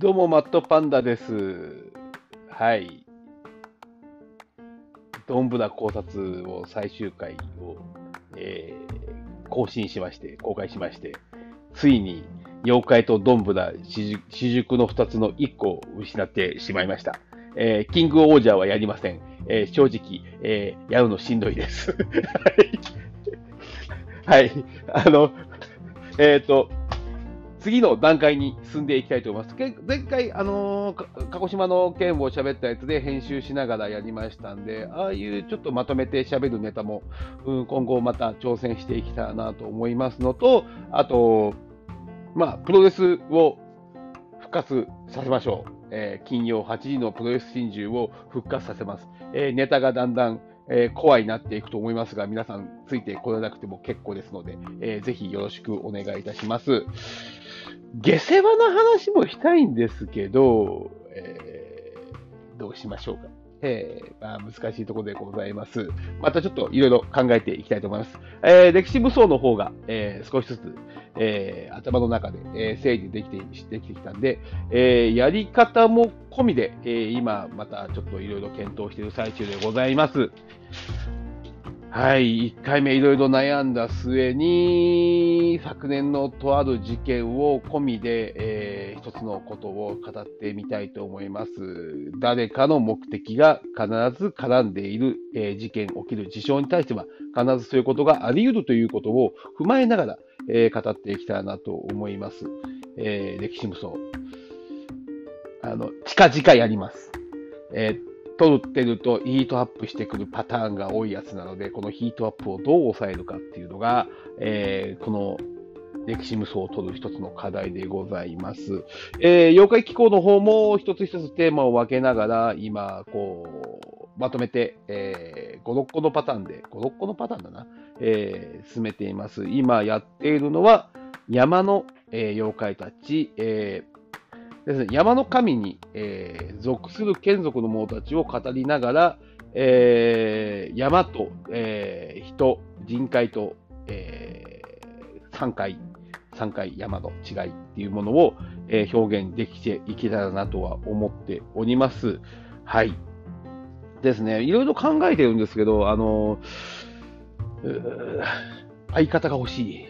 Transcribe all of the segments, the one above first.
どうも、マットパンダです。はい。どんぶら考察を最終回を、えー更新しまして、公開しまして、ついに、妖怪とどんぶら私塾の2つの1個を失ってしまいました。えーキングオージャーはやりません。えー正直、えーやるのしんどいです。はい。はい。あの、えっ、と、次の段階に進んでいきたいと思います。前回、あのー鹿児島の件を喋ったやつで編集しながらやりましたんで、ああいうちょっとまとめて喋るネタも、うん、今後また挑戦していきたいなと思いますのと、あと、まあ、プロレスを復活させましょう。えー金曜8時のプロレス真珠を復活させます。えーネタがだんだん、えー怖いなっていくと思いますが、皆さんついてこれなくても結構ですので、えーぜひよろしくお願いいたします。下世話な話もしたいんですけど、えーどうしましょうか。えーまあ、難しいところでございます。またちょっといろいろ考えていきたいと思います。えー歴史武装の方が、えー少しずつ、えー頭の中で、えー整理できてできてきたんで、えーやり方も込みで、えー今またちょっといろいろ検討している最中でございます。はい、1回目いろいろ悩んだ末に、昨年のとある事件を込みで、えー一つのことを語ってみたいと思います。誰かの目的が必ず絡んでいる、えー事件、起きる事象に対しては、必ずそういうことがあり得るということを踏まえながら、えー語っていきたいなと思います。えー歴史無双。あの、近々やります。えー撮ってるとヒートアップしてくるパターンが多いやつなので、このヒートアップをどう抑えるかっていうのが、えーこの歴史無双を取る一つの課題でございます。えー妖怪機構の方も一つ一つテーマを分けながら、今、こう、まとめて、えー5、6個のパターンで、5、6個のパターンだな、えー進めています。今やっているのは、山の、えー妖怪たち、えーですね、山の神に、えー属する眷属の者たちを語りながら、えー山と、えー人、人海と、えー山海、山海山の違いっていうものを、えー表現できていけたらなとは思っております。はい。ですね。いろいろ考えてるんですけど、あのー相方が欲しい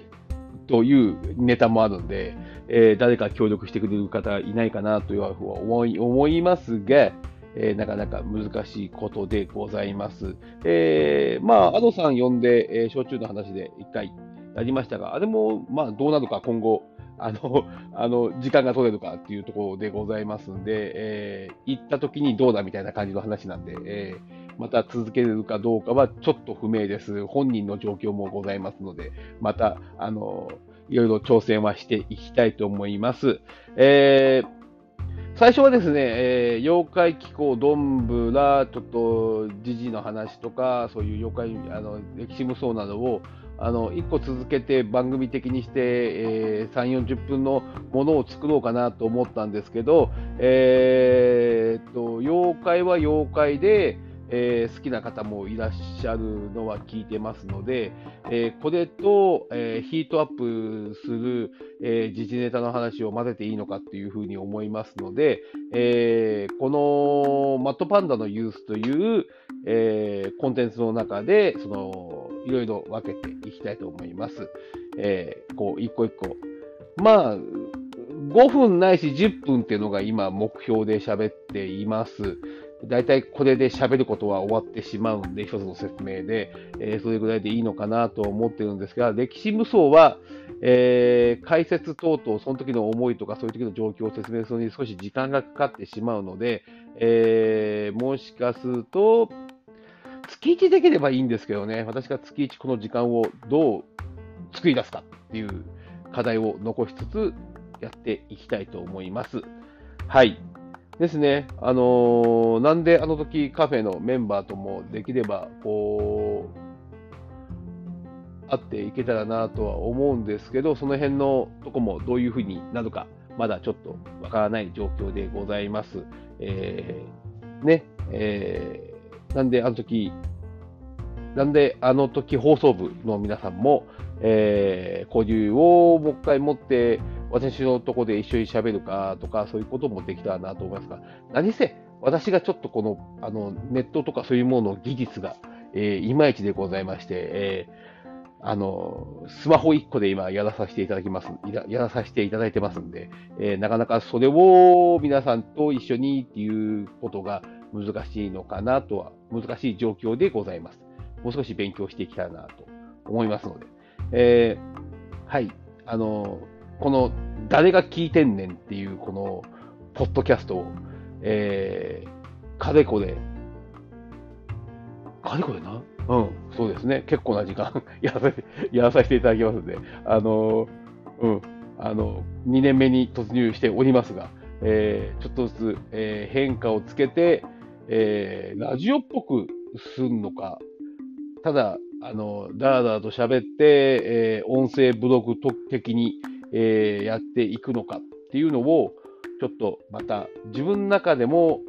というネタもあるんで、えー誰か協力してくれる方いないかなというふうは思い思いますが、えーなかなか難しいことでございます。えーまあ、アドさん呼んで、えー焼酎の話で一回やりましたが、あれも、まあ、どうなるか今後、あの、あの、時間が取れるかっていうところでございますんで、えー行った時にどうだみたいな感じの話なんで、えーまた続けるかどうかはちょっと不明です。本人の状況もございますので、また、あの、いろいろ挑戦はしていきたいと思います。えー最初はですね、えー妖怪気候どんぶら、ちょっと時事の話とか、そういう妖怪、あの歴史無双などを、あの1個続けて番組的にして、えー3、40分のものを作ろうかなと思ったんですけど、えーっと妖怪は妖怪で、えー好きな方もいらっしゃるのは聞いてますので、えーこれと、えーヒートアップする、え時事ネタの話を混ぜていいのかっていうふうに思いますので、えこのマットパンダのユースという、えコンテンツの中で、その、いろいろ分けていきたいと思います。えこう、一個一個。まあ、5分ないし10分っていうのが今目標で喋っています。だいたいこれで喋ることは終わってしまうんで、一つの説明で、えーそれぐらいでいいのかなと思ってるんですが、歴史無双は、えー解説等々、その時の思いとか、そういう時の状況を説明するのに少し時間がかかってしまうので、えーもしかすると、月1できればいいんですけどね、私が月1この時間をどう作り出すかっていう課題を残しつつやっていきたいと思います。はい。ですね。あのーなんであの時カフェのメンバーともできれば、こう、会っていけたらなとは思うんですけど、その辺のとこもどういうふうになるか、まだちょっとわからない状況でございます。えーね、えーなんであの時、なんであの時放送部の皆さんも、えー交流をもう一回持って、私のとこで一緒に喋るかとか、そういうこともできたらなと思いますが、何せ、私がちょっとこの、あの、ネットとかそういうものの技術が、えー、いまいちでございまして、えー、あの、スマホ1個で今やらさせていただきます、やらさせていただいてますんで、えー、なかなかそれを皆さんと一緒にっていうことが難しいのかなとは、難しい状況でございます。もう少し勉強していきたいなと思いますので、えー、はい、あの、この誰が聞いてんねんっていうこのポッドキャストを、えー、かれこれ、かれこれな？うん、そうですね。結構な時間 やらせて、やらさせていただきますので、あの、うん、あの、2年目に突入しておりますが、えー、ちょっとずつ、えー、変化をつけて、えー、ラジオっぽくすんのか、ただ、あの、だらだらと喋って、えー、音声ブログ的に、えー、やっていくのかっていうのを、ちょっとまた自分の中でも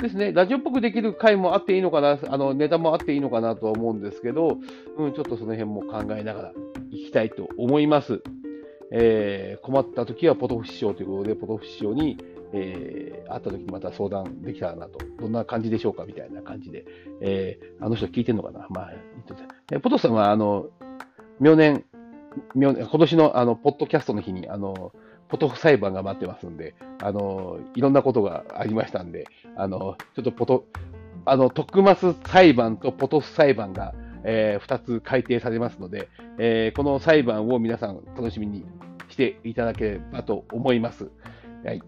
ですね、ラジオっぽくできる回もあっていいのかな、あのネタもあっていいのかなとは思うんですけど、うん、ちょっとその辺も考えながらいきたいと思います。えー、困った時はポトフ師匠ということで、ポトフ師匠に、えー、会った時にまた相談できたらなと、どんな感じでしょうかみたいな感じで、えー、あの人聞いてんのかな？まあ、言ってて。ポトフさんは、あの、明年、今年のあの、ポッドキャストの日に、あの、ポトフ裁判が待ってますんで、あの、いろんなことがありましたんで、あの、ちょっとポト、あの、トクマス裁判とポトフ裁判が、えー、2つ改定されますので、えー、この裁判を皆さん楽しみにしていただければと思います。はい。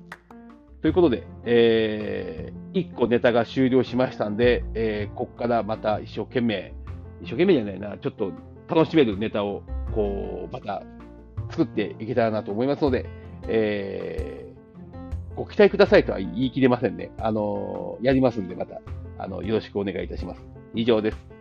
ということで、えー、1個ネタが終了しましたんで、えー、ここからまた一生懸命、一生懸命じゃないな、ちょっと楽しめるネタを、こう、また作っていけたらなと思いますので、えー、ご期待くださいとは言い切れませんね。あの、やりますんで、また、あの、よろしくお願いいたします。以上です。